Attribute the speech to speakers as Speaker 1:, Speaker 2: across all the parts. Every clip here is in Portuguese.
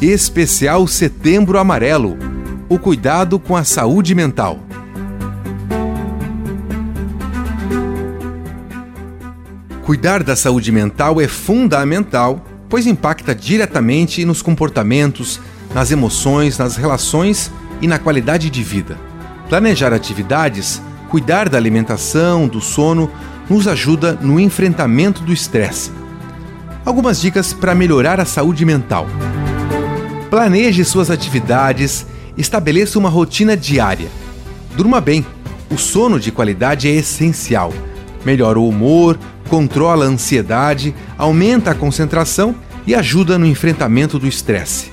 Speaker 1: Especial Setembro Amarelo o cuidado com a saúde mental. Cuidar da saúde mental é fundamental, pois impacta diretamente nos comportamentos, nas emoções, nas relações e na qualidade de vida. Planejar atividades, cuidar da alimentação, do sono, nos ajuda no enfrentamento do estresse. Algumas dicas para melhorar a saúde mental. Planeje suas atividades, estabeleça uma rotina diária. Durma bem. O sono de qualidade é essencial. Melhora o humor, controla a ansiedade, aumenta a concentração e ajuda no enfrentamento do estresse.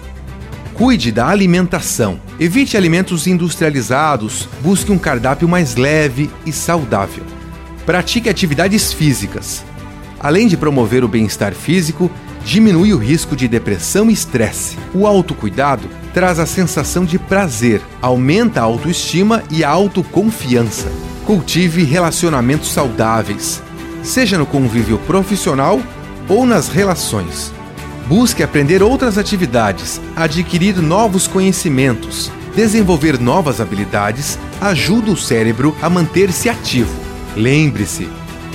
Speaker 1: Cuide da alimentação. Evite alimentos industrializados, busque um cardápio mais leve e saudável. Pratique atividades físicas. Além de promover o bem-estar físico, diminui o risco de depressão e estresse. O autocuidado traz a sensação de prazer, aumenta a autoestima e a autoconfiança. Cultive relacionamentos saudáveis, seja no convívio profissional ou nas relações. Busque aprender outras atividades, adquirir novos conhecimentos, desenvolver novas habilidades ajuda o cérebro a manter-se ativo. Lembre-se,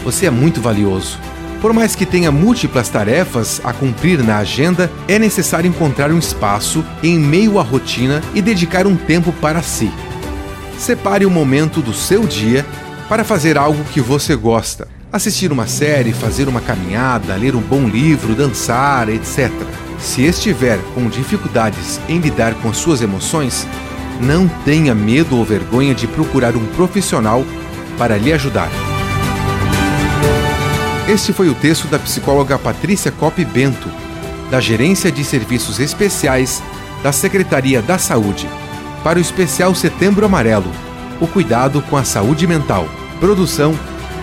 Speaker 1: você é muito valioso. Por mais que tenha múltiplas tarefas a cumprir na agenda, é necessário encontrar um espaço em meio à rotina e dedicar um tempo para si. Separe um momento do seu dia para fazer algo que você gosta. Assistir uma série, fazer uma caminhada, ler um bom livro, dançar, etc. Se estiver com dificuldades em lidar com as suas emoções, não tenha medo ou vergonha de procurar um profissional para lhe ajudar. Este foi o texto da psicóloga Patrícia Cop Bento, da Gerência de Serviços Especiais da Secretaria da Saúde, para o especial Setembro Amarelo o cuidado com a saúde mental. Produção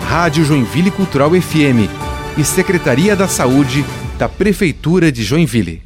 Speaker 1: Rádio Joinville Cultural FM e Secretaria da Saúde da Prefeitura de Joinville.